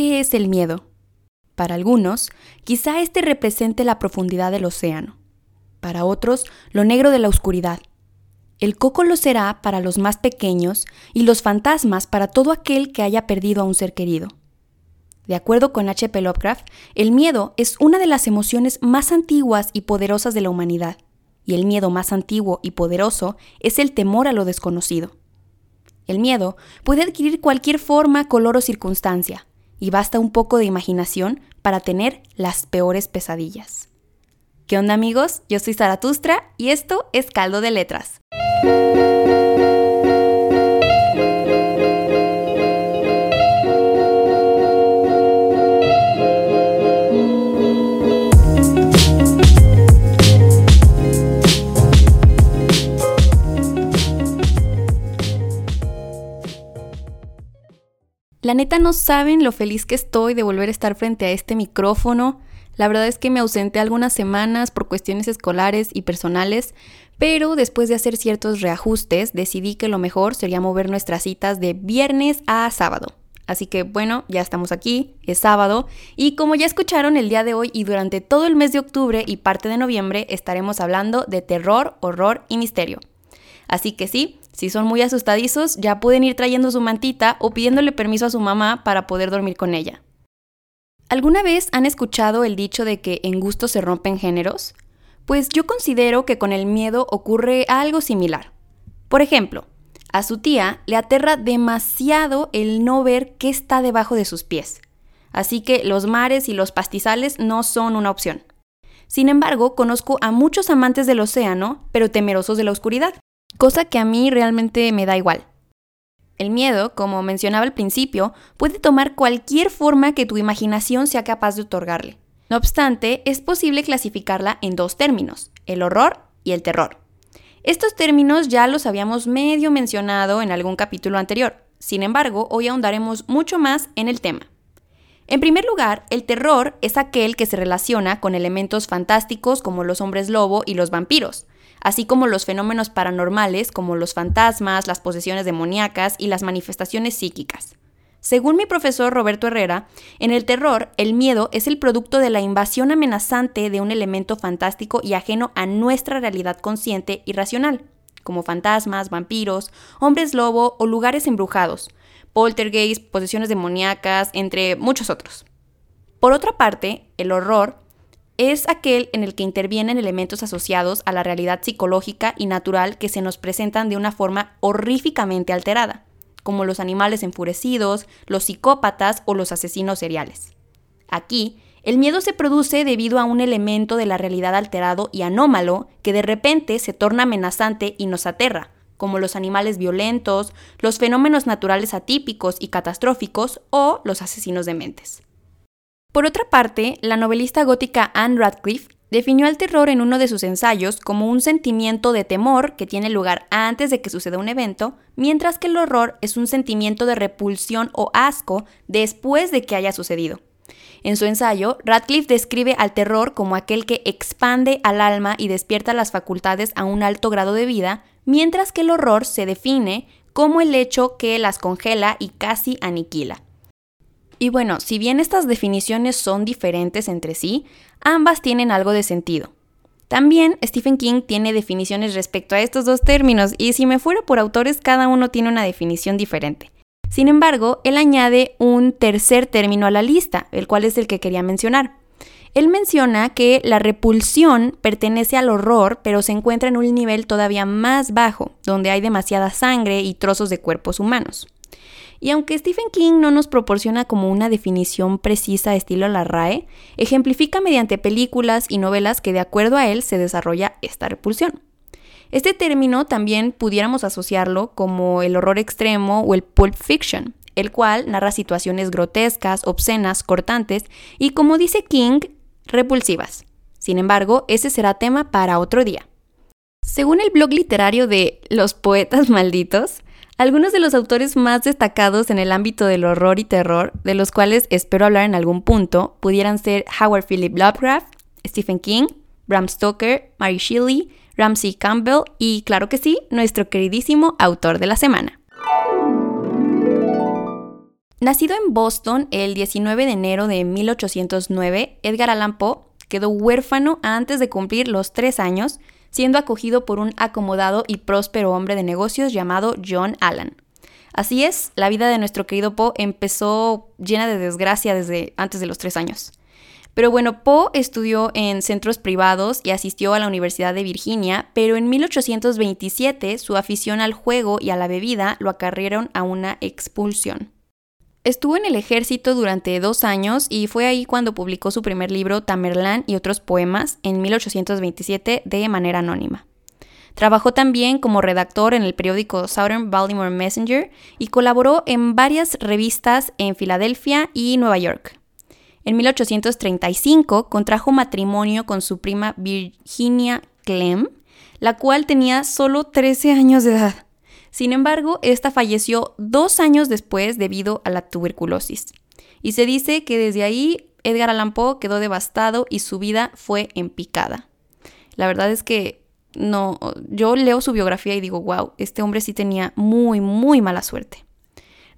¿qué es el miedo? Para algunos, quizá este represente la profundidad del océano. Para otros, lo negro de la oscuridad. El coco lo será para los más pequeños y los fantasmas para todo aquel que haya perdido a un ser querido. De acuerdo con H.P. Lovecraft, el miedo es una de las emociones más antiguas y poderosas de la humanidad, y el miedo más antiguo y poderoso es el temor a lo desconocido. El miedo puede adquirir cualquier forma, color o circunstancia, y basta un poco de imaginación para tener las peores pesadillas. ¿Qué onda amigos? Yo soy Zaratustra y esto es Caldo de Letras. La neta no saben lo feliz que estoy de volver a estar frente a este micrófono. La verdad es que me ausenté algunas semanas por cuestiones escolares y personales, pero después de hacer ciertos reajustes decidí que lo mejor sería mover nuestras citas de viernes a sábado. Así que bueno, ya estamos aquí, es sábado, y como ya escucharon el día de hoy y durante todo el mes de octubre y parte de noviembre estaremos hablando de terror, horror y misterio. Así que sí, si son muy asustadizos, ya pueden ir trayendo su mantita o pidiéndole permiso a su mamá para poder dormir con ella. ¿Alguna vez han escuchado el dicho de que en gusto se rompen géneros? Pues yo considero que con el miedo ocurre algo similar. Por ejemplo, a su tía le aterra demasiado el no ver qué está debajo de sus pies. Así que los mares y los pastizales no son una opción. Sin embargo, conozco a muchos amantes del océano, pero temerosos de la oscuridad cosa que a mí realmente me da igual. El miedo, como mencionaba al principio, puede tomar cualquier forma que tu imaginación sea capaz de otorgarle. No obstante, es posible clasificarla en dos términos, el horror y el terror. Estos términos ya los habíamos medio mencionado en algún capítulo anterior, sin embargo, hoy ahondaremos mucho más en el tema. En primer lugar, el terror es aquel que se relaciona con elementos fantásticos como los hombres lobo y los vampiros, así como los fenómenos paranormales como los fantasmas, las posesiones demoníacas y las manifestaciones psíquicas. Según mi profesor Roberto Herrera, en el terror, el miedo es el producto de la invasión amenazante de un elemento fantástico y ajeno a nuestra realidad consciente y racional, como fantasmas, vampiros, hombres lobo o lugares embrujados, poltergeist, posesiones demoníacas, entre muchos otros. Por otra parte, el horror es aquel en el que intervienen elementos asociados a la realidad psicológica y natural que se nos presentan de una forma horríficamente alterada, como los animales enfurecidos, los psicópatas o los asesinos seriales. Aquí, el miedo se produce debido a un elemento de la realidad alterado y anómalo que de repente se torna amenazante y nos aterra, como los animales violentos, los fenómenos naturales atípicos y catastróficos o los asesinos de mentes. Por otra parte, la novelista gótica Anne Radcliffe definió al terror en uno de sus ensayos como un sentimiento de temor que tiene lugar antes de que suceda un evento, mientras que el horror es un sentimiento de repulsión o asco después de que haya sucedido. En su ensayo, Radcliffe describe al terror como aquel que expande al alma y despierta las facultades a un alto grado de vida, mientras que el horror se define como el hecho que las congela y casi aniquila. Y bueno, si bien estas definiciones son diferentes entre sí, ambas tienen algo de sentido. También Stephen King tiene definiciones respecto a estos dos términos y si me fuera por autores cada uno tiene una definición diferente. Sin embargo, él añade un tercer término a la lista, el cual es el que quería mencionar. Él menciona que la repulsión pertenece al horror, pero se encuentra en un nivel todavía más bajo, donde hay demasiada sangre y trozos de cuerpos humanos. Y aunque Stephen King no nos proporciona como una definición precisa estilo la RAE, ejemplifica mediante películas y novelas que de acuerdo a él se desarrolla esta repulsión. Este término también pudiéramos asociarlo como el horror extremo o el pulp fiction, el cual narra situaciones grotescas, obscenas, cortantes y, como dice King, repulsivas. Sin embargo, ese será tema para otro día. Según el blog literario de Los Poetas Malditos, algunos de los autores más destacados en el ámbito del horror y terror, de los cuales espero hablar en algún punto, pudieran ser Howard Philip Lovecraft, Stephen King, Bram Stoker, Mary Shelley, Ramsey Campbell y, claro que sí, nuestro queridísimo autor de la semana. Nacido en Boston el 19 de enero de 1809, Edgar Allan Poe quedó huérfano antes de cumplir los tres años, siendo acogido por un acomodado y próspero hombre de negocios llamado John Allan. Así es, la vida de nuestro querido Poe empezó llena de desgracia desde antes de los tres años. Pero bueno, Poe estudió en centros privados y asistió a la Universidad de Virginia, pero en 1827 su afición al juego y a la bebida lo acarrieron a una expulsión. Estuvo en el ejército durante dos años y fue ahí cuando publicó su primer libro Tamerlán y otros poemas en 1827 de manera anónima. Trabajó también como redactor en el periódico Southern Baltimore Messenger y colaboró en varias revistas en Filadelfia y Nueva York. En 1835 contrajo matrimonio con su prima Virginia Clem, la cual tenía solo 13 años de edad. Sin embargo, esta falleció dos años después debido a la tuberculosis. Y se dice que desde ahí Edgar Allan Poe quedó devastado y su vida fue en picada. La verdad es que no, yo leo su biografía y digo, wow, este hombre sí tenía muy, muy mala suerte.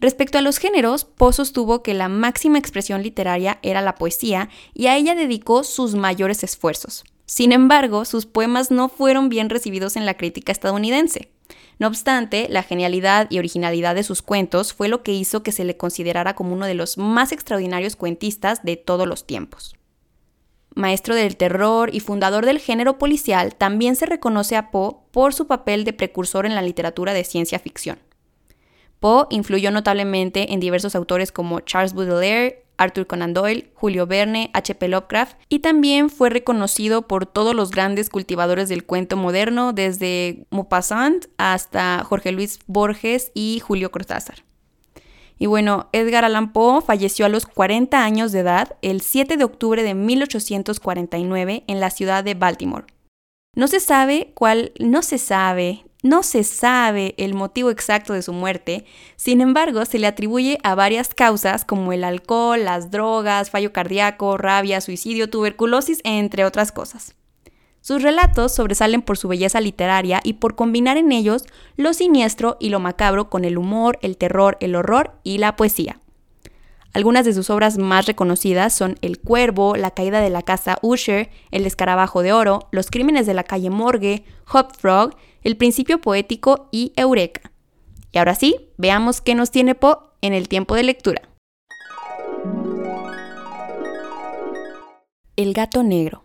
Respecto a los géneros, Poe sostuvo que la máxima expresión literaria era la poesía y a ella dedicó sus mayores esfuerzos. Sin embargo, sus poemas no fueron bien recibidos en la crítica estadounidense. No obstante, la genialidad y originalidad de sus cuentos fue lo que hizo que se le considerara como uno de los más extraordinarios cuentistas de todos los tiempos. Maestro del terror y fundador del género policial, también se reconoce a Poe por su papel de precursor en la literatura de ciencia ficción. Poe influyó notablemente en diversos autores como Charles Baudelaire, Arthur Conan Doyle, Julio Verne, H.P. Lovecraft y también fue reconocido por todos los grandes cultivadores del cuento moderno, desde Maupassant hasta Jorge Luis Borges y Julio Cortázar. Y bueno, Edgar Allan Poe falleció a los 40 años de edad el 7 de octubre de 1849 en la ciudad de Baltimore. No se sabe cuál, no se sabe no se sabe el motivo exacto de su muerte, sin embargo se le atribuye a varias causas como el alcohol, las drogas, fallo cardíaco, rabia, suicidio, tuberculosis, entre otras cosas. Sus relatos sobresalen por su belleza literaria y por combinar en ellos lo siniestro y lo macabro con el humor, el terror, el horror y la poesía. Algunas de sus obras más reconocidas son El Cuervo, La caída de la casa Usher, El escarabajo de oro, Los crímenes de la calle Morgue, Hop Frog, El principio poético y Eureka. Y ahora sí, veamos qué nos tiene Poe en el tiempo de lectura. El gato negro.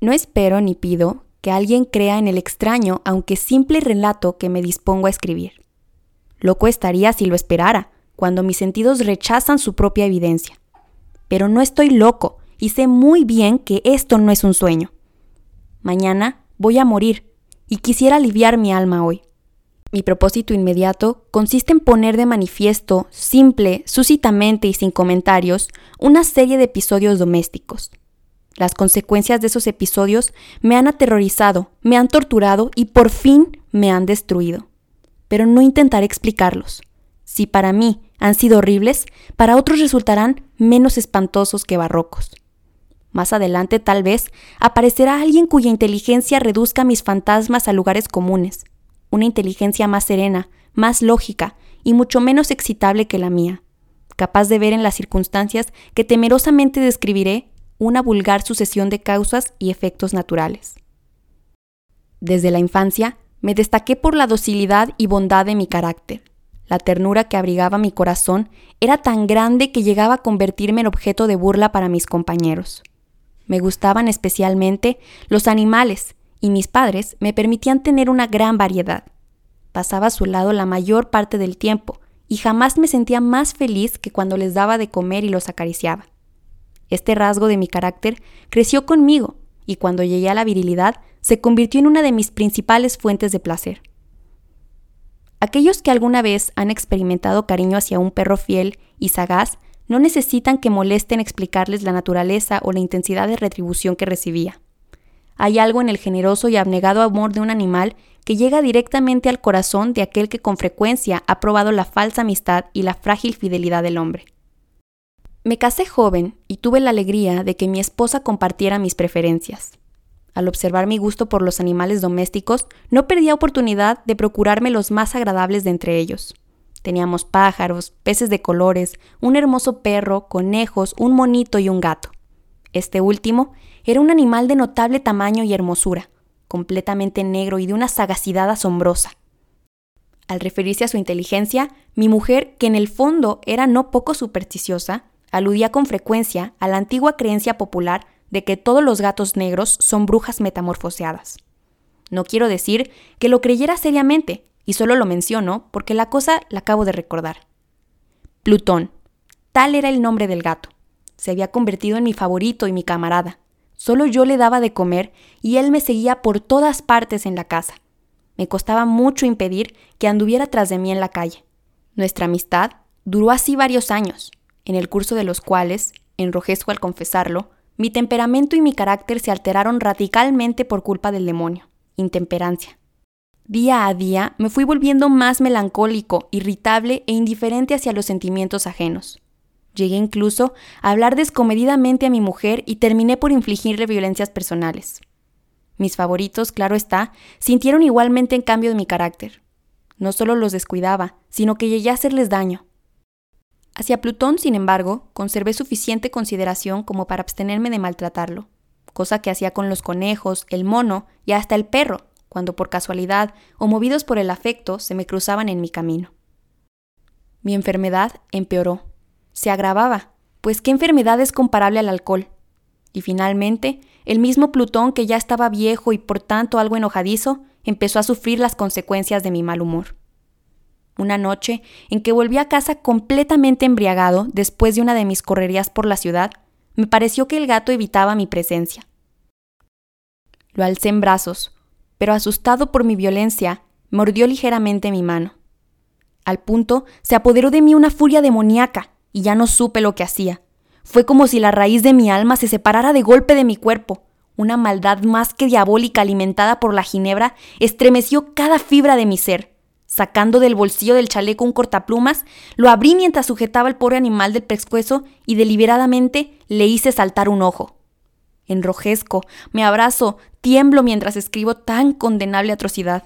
No espero ni pido que alguien crea en el extraño aunque simple relato que me dispongo a escribir. Loco estaría si lo esperara, cuando mis sentidos rechazan su propia evidencia. Pero no estoy loco y sé muy bien que esto no es un sueño. Mañana voy a morir y quisiera aliviar mi alma hoy. Mi propósito inmediato consiste en poner de manifiesto, simple, súcitamente y sin comentarios, una serie de episodios domésticos. Las consecuencias de esos episodios me han aterrorizado, me han torturado y por fin me han destruido. Pero no intentaré explicarlos. Si para mí han sido horribles, para otros resultarán menos espantosos que barrocos. Más adelante tal vez aparecerá alguien cuya inteligencia reduzca mis fantasmas a lugares comunes, una inteligencia más serena, más lógica y mucho menos excitable que la mía, capaz de ver en las circunstancias que temerosamente describiré una vulgar sucesión de causas y efectos naturales. Desde la infancia me destaqué por la docilidad y bondad de mi carácter. La ternura que abrigaba mi corazón era tan grande que llegaba a convertirme en objeto de burla para mis compañeros. Me gustaban especialmente los animales y mis padres me permitían tener una gran variedad. Pasaba a su lado la mayor parte del tiempo y jamás me sentía más feliz que cuando les daba de comer y los acariciaba. Este rasgo de mi carácter creció conmigo y cuando llegué a la virilidad se convirtió en una de mis principales fuentes de placer. Aquellos que alguna vez han experimentado cariño hacia un perro fiel y sagaz no necesitan que molesten explicarles la naturaleza o la intensidad de retribución que recibía. Hay algo en el generoso y abnegado amor de un animal que llega directamente al corazón de aquel que con frecuencia ha probado la falsa amistad y la frágil fidelidad del hombre. Me casé joven y tuve la alegría de que mi esposa compartiera mis preferencias. Al observar mi gusto por los animales domésticos, no perdía oportunidad de procurarme los más agradables de entre ellos. Teníamos pájaros, peces de colores, un hermoso perro, conejos, un monito y un gato. Este último era un animal de notable tamaño y hermosura, completamente negro y de una sagacidad asombrosa. Al referirse a su inteligencia, mi mujer, que en el fondo era no poco supersticiosa, aludía con frecuencia a la antigua creencia popular de que todos los gatos negros son brujas metamorfoseadas. No quiero decir que lo creyera seriamente, y solo lo menciono porque la cosa la acabo de recordar. Plutón, tal era el nombre del gato. Se había convertido en mi favorito y mi camarada. Solo yo le daba de comer y él me seguía por todas partes en la casa. Me costaba mucho impedir que anduviera tras de mí en la calle. Nuestra amistad duró así varios años, en el curso de los cuales, enrojezco al confesarlo, mi temperamento y mi carácter se alteraron radicalmente por culpa del demonio, intemperancia. Día a día me fui volviendo más melancólico, irritable e indiferente hacia los sentimientos ajenos. Llegué incluso a hablar descomedidamente a mi mujer y terminé por infligirle violencias personales. Mis favoritos, claro está, sintieron igualmente en cambio de mi carácter. No solo los descuidaba, sino que llegué a hacerles daño. Hacia Plutón, sin embargo, conservé suficiente consideración como para abstenerme de maltratarlo, cosa que hacía con los conejos, el mono y hasta el perro, cuando por casualidad o movidos por el afecto se me cruzaban en mi camino. Mi enfermedad empeoró, se agravaba, pues qué enfermedad es comparable al alcohol. Y finalmente, el mismo Plutón, que ya estaba viejo y por tanto algo enojadizo, empezó a sufrir las consecuencias de mi mal humor. Una noche, en que volví a casa completamente embriagado después de una de mis correrías por la ciudad, me pareció que el gato evitaba mi presencia. Lo alcé en brazos, pero asustado por mi violencia, mordió ligeramente mi mano. Al punto se apoderó de mí una furia demoníaca, y ya no supe lo que hacía. Fue como si la raíz de mi alma se separara de golpe de mi cuerpo. Una maldad más que diabólica alimentada por la ginebra estremeció cada fibra de mi ser. Sacando del bolsillo del chaleco un cortaplumas, lo abrí mientras sujetaba al pobre animal del pescuezo y deliberadamente le hice saltar un ojo. Enrojezco, me abrazo, tiemblo mientras escribo tan condenable atrocidad.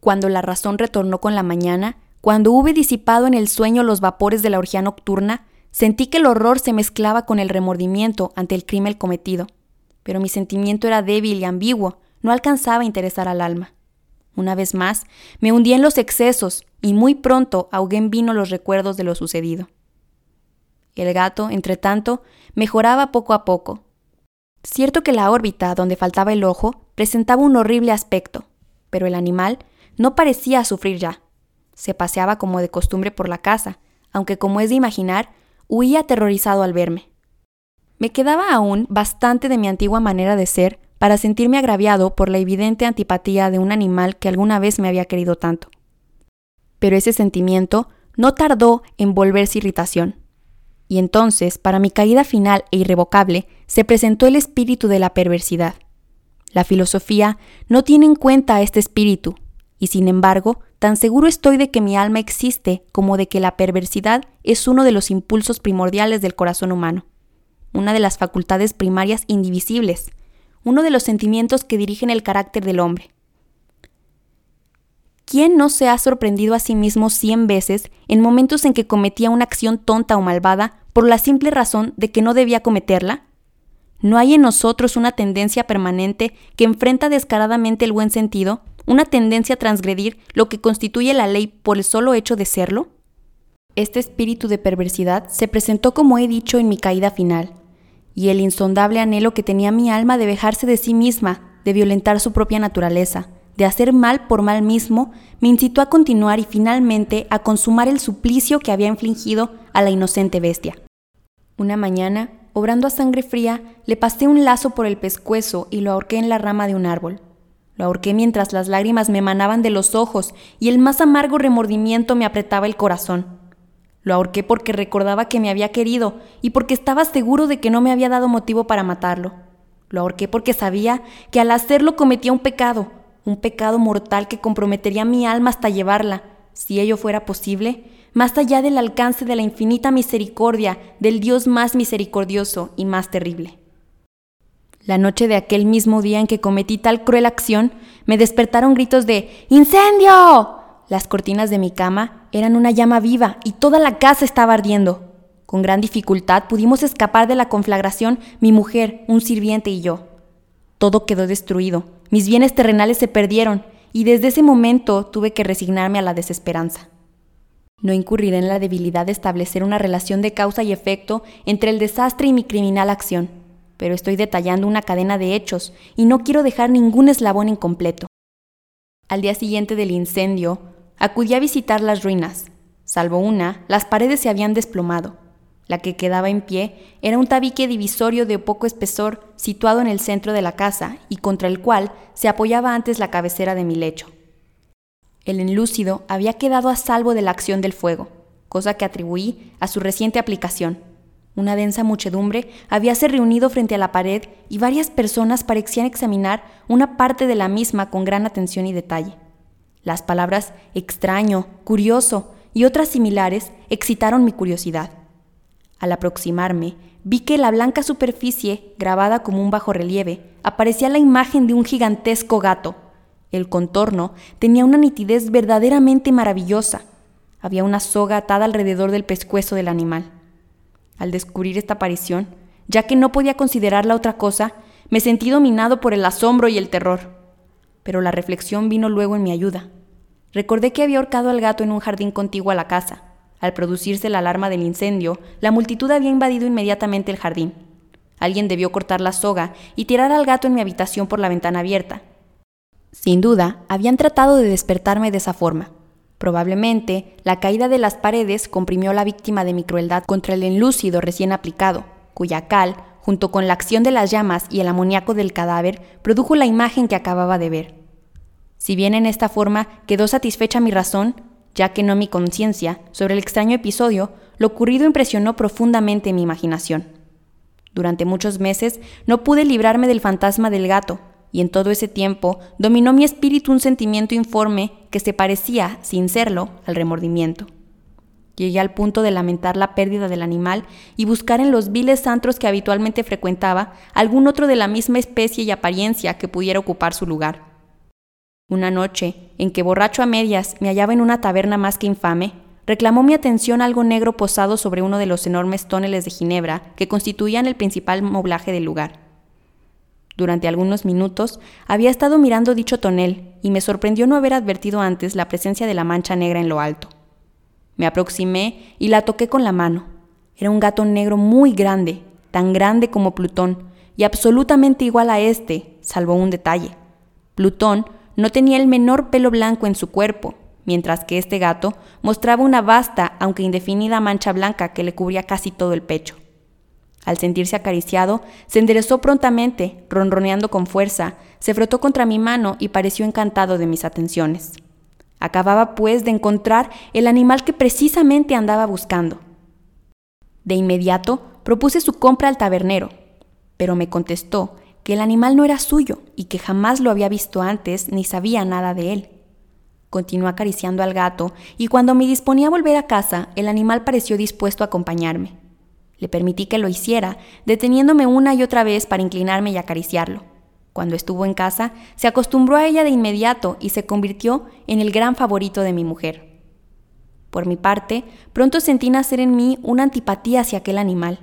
Cuando la razón retornó con la mañana, cuando hube disipado en el sueño los vapores de la orgía nocturna, sentí que el horror se mezclaba con el remordimiento ante el crimen cometido. Pero mi sentimiento era débil y ambiguo, no alcanzaba a interesar al alma. Una vez más, me hundí en los excesos y muy pronto ahogué en vino los recuerdos de lo sucedido. El gato, entre tanto, mejoraba poco a poco. Cierto que la órbita donde faltaba el ojo presentaba un horrible aspecto, pero el animal no parecía sufrir ya. Se paseaba como de costumbre por la casa, aunque como es de imaginar, huía aterrorizado al verme. Me quedaba aún bastante de mi antigua manera de ser para sentirme agraviado por la evidente antipatía de un animal que alguna vez me había querido tanto. Pero ese sentimiento no tardó en volverse irritación. Y entonces, para mi caída final e irrevocable, se presentó el espíritu de la perversidad. La filosofía no tiene en cuenta este espíritu, y sin embargo, tan seguro estoy de que mi alma existe como de que la perversidad es uno de los impulsos primordiales del corazón humano, una de las facultades primarias indivisibles, uno de los sentimientos que dirigen el carácter del hombre. ¿Quién no se ha sorprendido a sí mismo cien veces en momentos en que cometía una acción tonta o malvada por la simple razón de que no debía cometerla? ¿No hay en nosotros una tendencia permanente que enfrenta descaradamente el buen sentido una tendencia a transgredir lo que constituye la ley por el solo hecho de serlo? Este espíritu de perversidad se presentó, como he dicho, en mi caída final, y el insondable anhelo que tenía mi alma de vejarse de sí misma, de violentar su propia naturaleza, de hacer mal por mal mismo, me incitó a continuar y finalmente a consumar el suplicio que había infligido a la inocente bestia. Una mañana, obrando a sangre fría, le pasé un lazo por el pescuezo y lo ahorqué en la rama de un árbol. Lo ahorqué mientras las lágrimas me emanaban de los ojos y el más amargo remordimiento me apretaba el corazón. Lo ahorqué porque recordaba que me había querido y porque estaba seguro de que no me había dado motivo para matarlo. Lo ahorqué porque sabía que al hacerlo cometía un pecado, un pecado mortal que comprometería mi alma hasta llevarla, si ello fuera posible, más allá del alcance de la infinita misericordia del Dios más misericordioso y más terrible. La noche de aquel mismo día en que cometí tal cruel acción, me despertaron gritos de ¡Incendio! Las cortinas de mi cama eran una llama viva y toda la casa estaba ardiendo. Con gran dificultad pudimos escapar de la conflagración mi mujer, un sirviente y yo. Todo quedó destruido, mis bienes terrenales se perdieron y desde ese momento tuve que resignarme a la desesperanza. No incurriré en la debilidad de establecer una relación de causa y efecto entre el desastre y mi criminal acción, pero estoy detallando una cadena de hechos y no quiero dejar ningún eslabón incompleto. Al día siguiente del incendio, Acudí a visitar las ruinas. Salvo una, las paredes se habían desplomado. La que quedaba en pie era un tabique divisorio de poco espesor situado en el centro de la casa y contra el cual se apoyaba antes la cabecera de mi lecho. El enlúcido había quedado a salvo de la acción del fuego, cosa que atribuí a su reciente aplicación. Una densa muchedumbre habíase reunido frente a la pared y varias personas parecían examinar una parte de la misma con gran atención y detalle. Las palabras extraño, curioso y otras similares excitaron mi curiosidad. Al aproximarme, vi que la blanca superficie, grabada como un bajo relieve, aparecía la imagen de un gigantesco gato. El contorno tenía una nitidez verdaderamente maravillosa. Había una soga atada alrededor del pescuezo del animal. Al descubrir esta aparición, ya que no podía considerarla otra cosa, me sentí dominado por el asombro y el terror. Pero la reflexión vino luego en mi ayuda. Recordé que había ahorcado al gato en un jardín contiguo a la casa. Al producirse la alarma del incendio, la multitud había invadido inmediatamente el jardín. Alguien debió cortar la soga y tirar al gato en mi habitación por la ventana abierta. Sin duda, habían tratado de despertarme de esa forma. Probablemente, la caída de las paredes comprimió a la víctima de mi crueldad contra el enlúcido recién aplicado, cuya cal, junto con la acción de las llamas y el amoníaco del cadáver, produjo la imagen que acababa de ver. Si bien en esta forma quedó satisfecha mi razón, ya que no mi conciencia, sobre el extraño episodio, lo ocurrido impresionó profundamente mi imaginación. Durante muchos meses no pude librarme del fantasma del gato, y en todo ese tiempo dominó mi espíritu un sentimiento informe que se parecía, sin serlo, al remordimiento. Llegué al punto de lamentar la pérdida del animal y buscar en los viles antros que habitualmente frecuentaba algún otro de la misma especie y apariencia que pudiera ocupar su lugar. Una noche, en que borracho a medias me hallaba en una taberna más que infame, reclamó mi atención algo negro posado sobre uno de los enormes tóneles de ginebra que constituían el principal moblaje del lugar. Durante algunos minutos había estado mirando dicho tonel y me sorprendió no haber advertido antes la presencia de la mancha negra en lo alto. Me aproximé y la toqué con la mano. Era un gato negro muy grande, tan grande como Plutón, y absolutamente igual a este, salvo un detalle. Plutón no tenía el menor pelo blanco en su cuerpo, mientras que este gato mostraba una vasta, aunque indefinida mancha blanca que le cubría casi todo el pecho. Al sentirse acariciado, se enderezó prontamente, ronroneando con fuerza, se frotó contra mi mano y pareció encantado de mis atenciones. Acababa, pues, de encontrar el animal que precisamente andaba buscando. De inmediato propuse su compra al tabernero, pero me contestó que el animal no era suyo y que jamás lo había visto antes ni sabía nada de él. Continuó acariciando al gato y cuando me disponía a volver a casa, el animal pareció dispuesto a acompañarme. Le permití que lo hiciera, deteniéndome una y otra vez para inclinarme y acariciarlo. Cuando estuvo en casa, se acostumbró a ella de inmediato y se convirtió en el gran favorito de mi mujer. Por mi parte, pronto sentí nacer en mí una antipatía hacia aquel animal.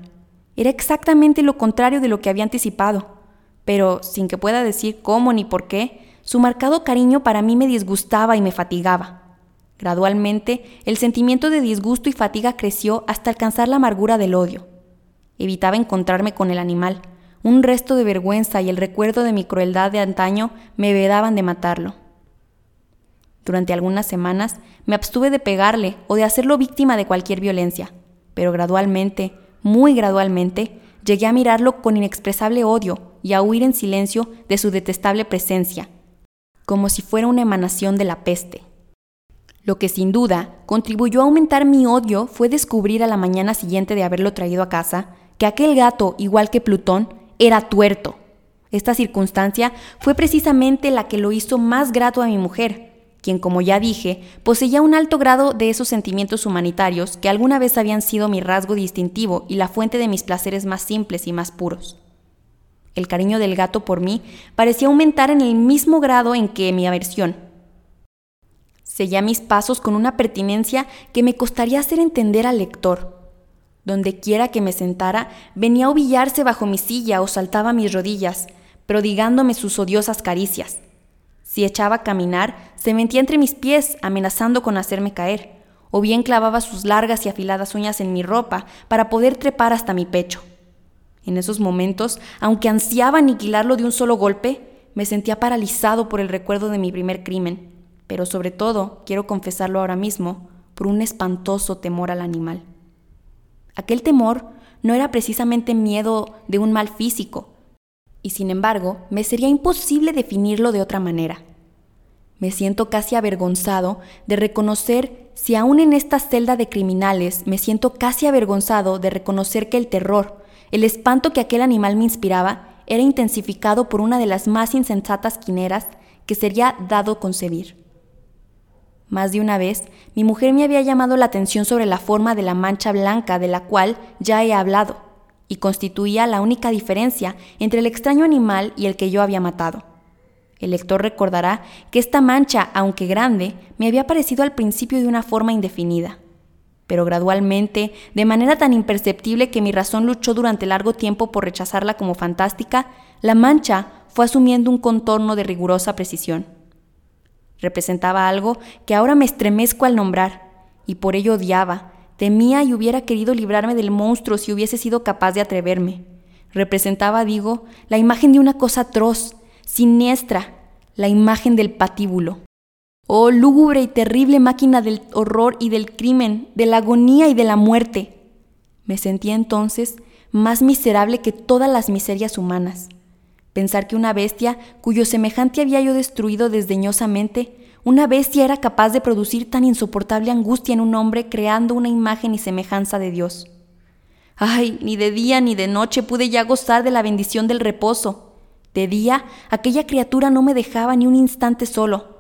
Era exactamente lo contrario de lo que había anticipado pero sin que pueda decir cómo ni por qué, su marcado cariño para mí me disgustaba y me fatigaba. Gradualmente, el sentimiento de disgusto y fatiga creció hasta alcanzar la amargura del odio. Evitaba encontrarme con el animal. Un resto de vergüenza y el recuerdo de mi crueldad de antaño me vedaban de matarlo. Durante algunas semanas me abstuve de pegarle o de hacerlo víctima de cualquier violencia, pero gradualmente, muy gradualmente, llegué a mirarlo con inexpresable odio y a huir en silencio de su detestable presencia, como si fuera una emanación de la peste. Lo que sin duda contribuyó a aumentar mi odio fue descubrir a la mañana siguiente de haberlo traído a casa que aquel gato, igual que Plutón, era tuerto. Esta circunstancia fue precisamente la que lo hizo más grato a mi mujer, quien, como ya dije, poseía un alto grado de esos sentimientos humanitarios que alguna vez habían sido mi rasgo distintivo y la fuente de mis placeres más simples y más puros. El cariño del gato por mí parecía aumentar en el mismo grado en que mi aversión. Seguía mis pasos con una pertinencia que me costaría hacer entender al lector. Donde quiera que me sentara, venía a ovillarse bajo mi silla o saltaba a mis rodillas, prodigándome sus odiosas caricias. Si echaba a caminar, se metía entre mis pies, amenazando con hacerme caer, o bien clavaba sus largas y afiladas uñas en mi ropa para poder trepar hasta mi pecho. En esos momentos, aunque ansiaba aniquilarlo de un solo golpe, me sentía paralizado por el recuerdo de mi primer crimen, pero sobre todo, quiero confesarlo ahora mismo, por un espantoso temor al animal. Aquel temor no era precisamente miedo de un mal físico, y sin embargo me sería imposible definirlo de otra manera. Me siento casi avergonzado de reconocer si aún en esta celda de criminales me siento casi avergonzado de reconocer que el terror, el espanto que aquel animal me inspiraba, era intensificado por una de las más insensatas quineras que sería dado concebir. Más de una vez, mi mujer me había llamado la atención sobre la forma de la mancha blanca de la cual ya he hablado, y constituía la única diferencia entre el extraño animal y el que yo había matado. El lector recordará que esta mancha, aunque grande, me había parecido al principio de una forma indefinida. Pero gradualmente, de manera tan imperceptible que mi razón luchó durante largo tiempo por rechazarla como fantástica, la mancha fue asumiendo un contorno de rigurosa precisión. Representaba algo que ahora me estremezco al nombrar, y por ello odiaba, Temía y hubiera querido librarme del monstruo si hubiese sido capaz de atreverme. Representaba, digo, la imagen de una cosa atroz, siniestra, la imagen del patíbulo. Oh, lúgubre y terrible máquina del horror y del crimen, de la agonía y de la muerte. Me sentía entonces más miserable que todas las miserias humanas. Pensar que una bestia, cuyo semejante había yo destruido desdeñosamente, una bestia era capaz de producir tan insoportable angustia en un hombre creando una imagen y semejanza de Dios. Ay, ni de día ni de noche pude ya gozar de la bendición del reposo. De día, aquella criatura no me dejaba ni un instante solo.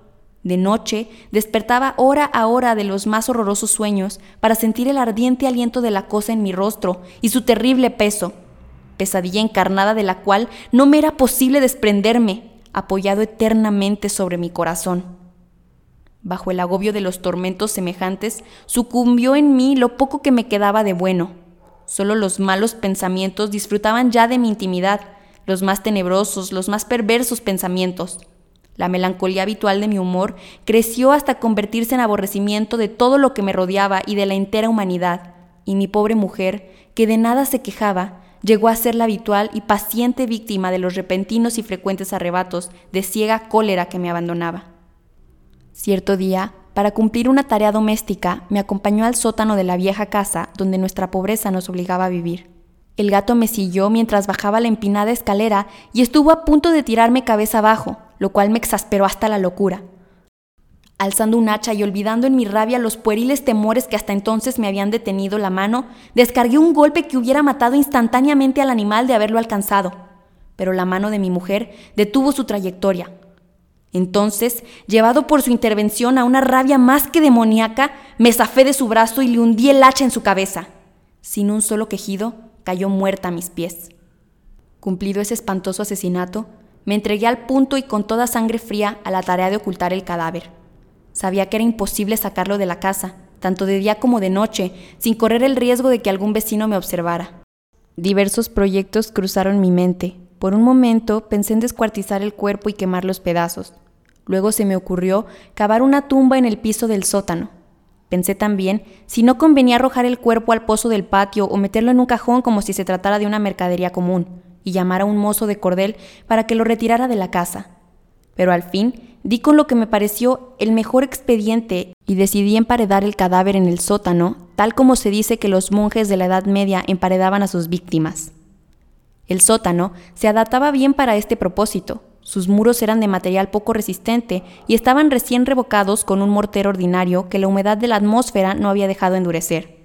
De noche, despertaba hora a hora de los más horrorosos sueños para sentir el ardiente aliento de la cosa en mi rostro y su terrible peso, pesadilla encarnada de la cual no me era posible desprenderme, apoyado eternamente sobre mi corazón bajo el agobio de los tormentos semejantes, sucumbió en mí lo poco que me quedaba de bueno. Solo los malos pensamientos disfrutaban ya de mi intimidad, los más tenebrosos, los más perversos pensamientos. La melancolía habitual de mi humor creció hasta convertirse en aborrecimiento de todo lo que me rodeaba y de la entera humanidad, y mi pobre mujer, que de nada se quejaba, llegó a ser la habitual y paciente víctima de los repentinos y frecuentes arrebatos de ciega cólera que me abandonaba. Cierto día, para cumplir una tarea doméstica, me acompañó al sótano de la vieja casa donde nuestra pobreza nos obligaba a vivir. El gato me siguió mientras bajaba la empinada escalera y estuvo a punto de tirarme cabeza abajo, lo cual me exasperó hasta la locura. Alzando un hacha y olvidando en mi rabia los pueriles temores que hasta entonces me habían detenido la mano, descargué un golpe que hubiera matado instantáneamente al animal de haberlo alcanzado. Pero la mano de mi mujer detuvo su trayectoria, entonces, llevado por su intervención a una rabia más que demoníaca, me zafé de su brazo y le hundí el hacha en su cabeza. Sin un solo quejido, cayó muerta a mis pies. Cumplido ese espantoso asesinato, me entregué al punto y con toda sangre fría a la tarea de ocultar el cadáver. Sabía que era imposible sacarlo de la casa, tanto de día como de noche, sin correr el riesgo de que algún vecino me observara. Diversos proyectos cruzaron mi mente. Por un momento pensé en descuartizar el cuerpo y quemar los pedazos, Luego se me ocurrió cavar una tumba en el piso del sótano. Pensé también si no convenía arrojar el cuerpo al pozo del patio o meterlo en un cajón como si se tratara de una mercadería común, y llamar a un mozo de cordel para que lo retirara de la casa. Pero al fin di con lo que me pareció el mejor expediente y decidí emparedar el cadáver en el sótano, tal como se dice que los monjes de la Edad Media emparedaban a sus víctimas. El sótano se adaptaba bien para este propósito, sus muros eran de material poco resistente y estaban recién revocados con un mortero ordinario que la humedad de la atmósfera no había dejado endurecer.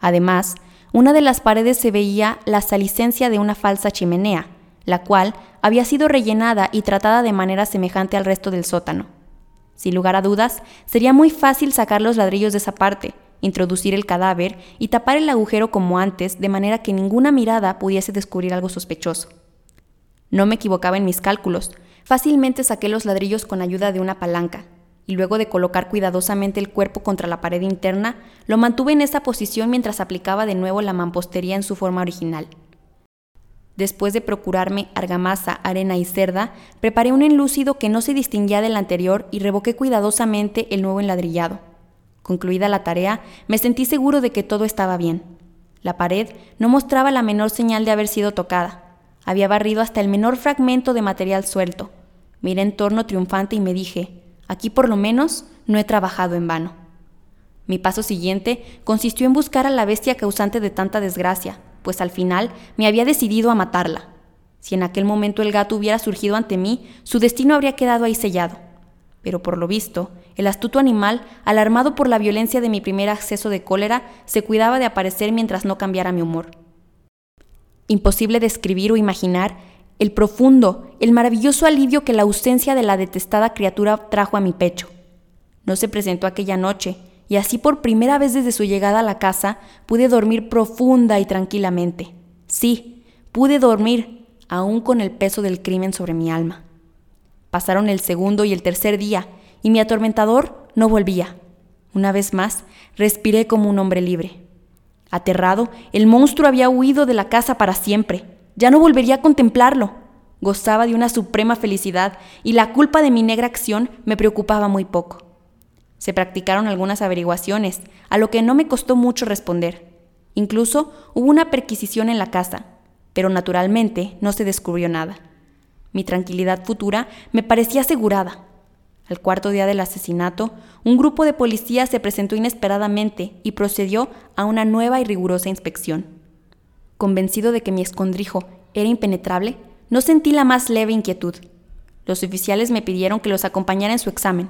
Además, una de las paredes se veía la salicencia de una falsa chimenea, la cual había sido rellenada y tratada de manera semejante al resto del sótano. Sin lugar a dudas, sería muy fácil sacar los ladrillos de esa parte, introducir el cadáver y tapar el agujero como antes, de manera que ninguna mirada pudiese descubrir algo sospechoso. No me equivocaba en mis cálculos. Fácilmente saqué los ladrillos con ayuda de una palanca. Y luego de colocar cuidadosamente el cuerpo contra la pared interna, lo mantuve en esa posición mientras aplicaba de nuevo la mampostería en su forma original. Después de procurarme argamasa, arena y cerda, preparé un enlúcido que no se distinguía del anterior y revoqué cuidadosamente el nuevo enladrillado. Concluida la tarea, me sentí seguro de que todo estaba bien. La pared no mostraba la menor señal de haber sido tocada. Había barrido hasta el menor fragmento de material suelto. Miré en torno triunfante y me dije, aquí por lo menos no he trabajado en vano. Mi paso siguiente consistió en buscar a la bestia causante de tanta desgracia, pues al final me había decidido a matarla. Si en aquel momento el gato hubiera surgido ante mí, su destino habría quedado ahí sellado. Pero por lo visto, el astuto animal, alarmado por la violencia de mi primer acceso de cólera, se cuidaba de aparecer mientras no cambiara mi humor. Imposible describir o imaginar el profundo, el maravilloso alivio que la ausencia de la detestada criatura trajo a mi pecho. No se presentó aquella noche, y así por primera vez desde su llegada a la casa pude dormir profunda y tranquilamente. Sí, pude dormir, aún con el peso del crimen sobre mi alma. Pasaron el segundo y el tercer día, y mi atormentador no volvía. Una vez más, respiré como un hombre libre. Aterrado, el monstruo había huido de la casa para siempre. Ya no volvería a contemplarlo. Gozaba de una suprema felicidad y la culpa de mi negra acción me preocupaba muy poco. Se practicaron algunas averiguaciones, a lo que no me costó mucho responder. Incluso hubo una perquisición en la casa, pero naturalmente no se descubrió nada. Mi tranquilidad futura me parecía asegurada. Al cuarto día del asesinato, un grupo de policías se presentó inesperadamente y procedió a una nueva y rigurosa inspección. Convencido de que mi escondrijo era impenetrable, no sentí la más leve inquietud. Los oficiales me pidieron que los acompañara en su examen,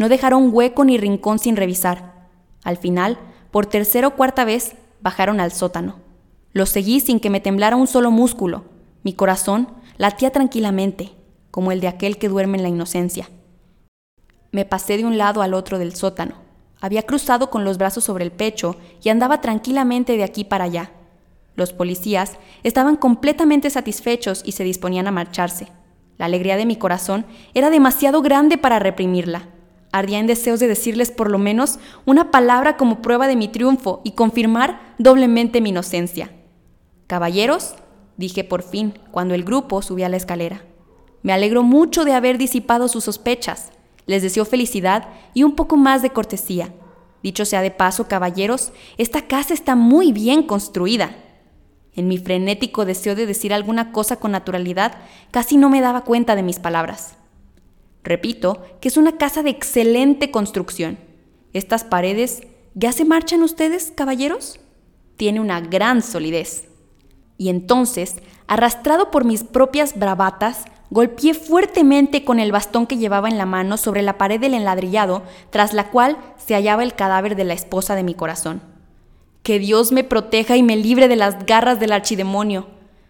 no dejaron hueco ni rincón sin revisar. Al final, por tercera o cuarta vez, bajaron al sótano. Los seguí sin que me temblara un solo músculo. Mi corazón latía tranquilamente, como el de aquel que duerme en la inocencia. Me pasé de un lado al otro del sótano. Había cruzado con los brazos sobre el pecho y andaba tranquilamente de aquí para allá. Los policías estaban completamente satisfechos y se disponían a marcharse. La alegría de mi corazón era demasiado grande para reprimirla. Ardía en deseos de decirles por lo menos una palabra como prueba de mi triunfo y confirmar doblemente mi inocencia. Caballeros, dije por fin, cuando el grupo subía la escalera. Me alegro mucho de haber disipado sus sospechas. Les deseo felicidad y un poco más de cortesía. Dicho sea de paso, caballeros, esta casa está muy bien construida. En mi frenético deseo de decir alguna cosa con naturalidad, casi no me daba cuenta de mis palabras. Repito que es una casa de excelente construcción. Estas paredes, ¿ya se marchan ustedes, caballeros? Tiene una gran solidez. Y entonces, arrastrado por mis propias bravatas, golpeé fuertemente con el bastón que llevaba en la mano sobre la pared del enladrillado, tras la cual se hallaba el cadáver de la esposa de mi corazón. Que Dios me proteja y me libre de las garras del archidemonio.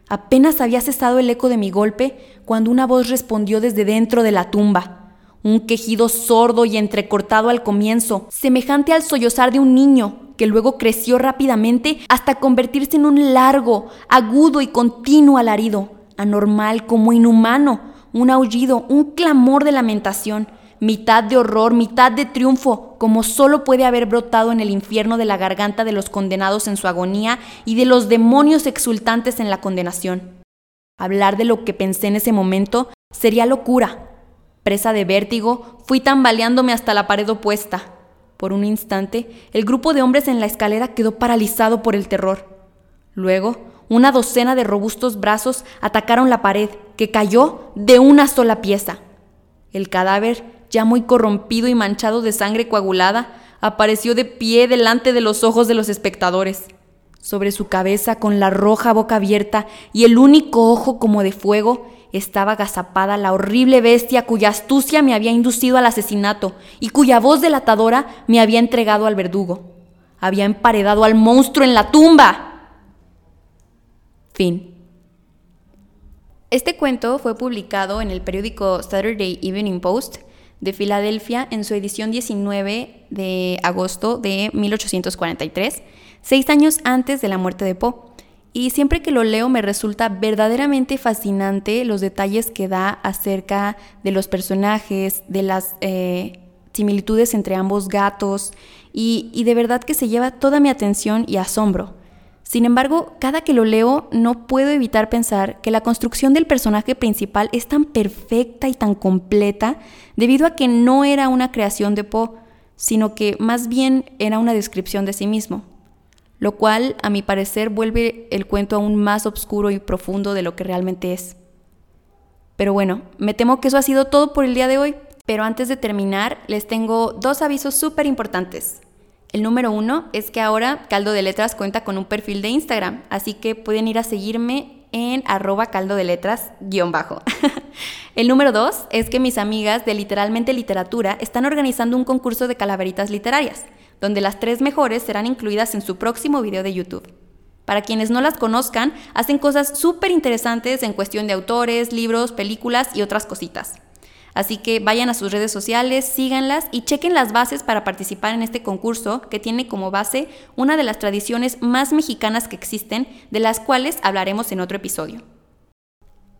Apenas había cesado el eco de mi golpe cuando una voz respondió desde dentro de la tumba. Un quejido sordo y entrecortado al comienzo, semejante al sollozar de un niño, que luego creció rápidamente hasta convertirse en un largo, agudo y continuo alarido, anormal como inhumano, un aullido, un clamor de lamentación, mitad de horror, mitad de triunfo, como solo puede haber brotado en el infierno de la garganta de los condenados en su agonía y de los demonios exultantes en la condenación. Hablar de lo que pensé en ese momento sería locura. Presa de vértigo, fui tambaleándome hasta la pared opuesta. Por un instante, el grupo de hombres en la escalera quedó paralizado por el terror. Luego, una docena de robustos brazos atacaron la pared, que cayó de una sola pieza. El cadáver ya muy corrompido y manchado de sangre coagulada, apareció de pie delante de los ojos de los espectadores. Sobre su cabeza, con la roja boca abierta y el único ojo como de fuego, estaba agazapada la horrible bestia cuya astucia me había inducido al asesinato y cuya voz delatadora me había entregado al verdugo. Había emparedado al monstruo en la tumba. Fin. Este cuento fue publicado en el periódico Saturday Evening Post de Filadelfia en su edición 19 de agosto de 1843, seis años antes de la muerte de Poe. Y siempre que lo leo me resulta verdaderamente fascinante los detalles que da acerca de los personajes, de las, eh, similitudes entre ambos gatos y, y de verdad que se lleva toda mi atención y asombro. Sin embargo, cada que lo leo no puedo evitar pensar que la construcción del personaje principal es tan perfecta y tan completa debido a que no era una creación de Poe, sino que más bien era una descripción de sí mismo, lo cual a mi parecer vuelve el cuento aún más oscuro y profundo de lo que realmente es. Pero bueno, me temo que eso ha sido todo por el día de hoy, pero antes de terminar les tengo dos avisos súper importantes. El número uno es que ahora Caldo de Letras cuenta con un perfil de Instagram, así que pueden ir a seguirme en arroba caldo de letras guion bajo. El número dos es que mis amigas de Literalmente Literatura están organizando un concurso de calaveritas literarias, donde las tres mejores serán incluidas en su próximo video de YouTube. Para quienes no las conozcan, hacen cosas súper interesantes en cuestión de autores, libros, películas y otras cositas. Así que vayan a sus redes sociales, síganlas y chequen las bases para participar en este concurso que tiene como base una de las tradiciones más mexicanas que existen, de las cuales hablaremos en otro episodio.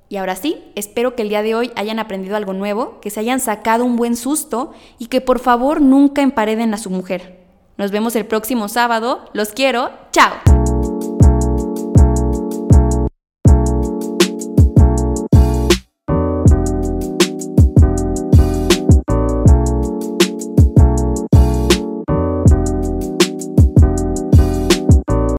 Y ahora sí, espero que el día de hoy hayan aprendido algo nuevo, que se hayan sacado un buen susto y que por favor nunca empareden a su mujer. Nos vemos el próximo sábado. Los quiero. Chao.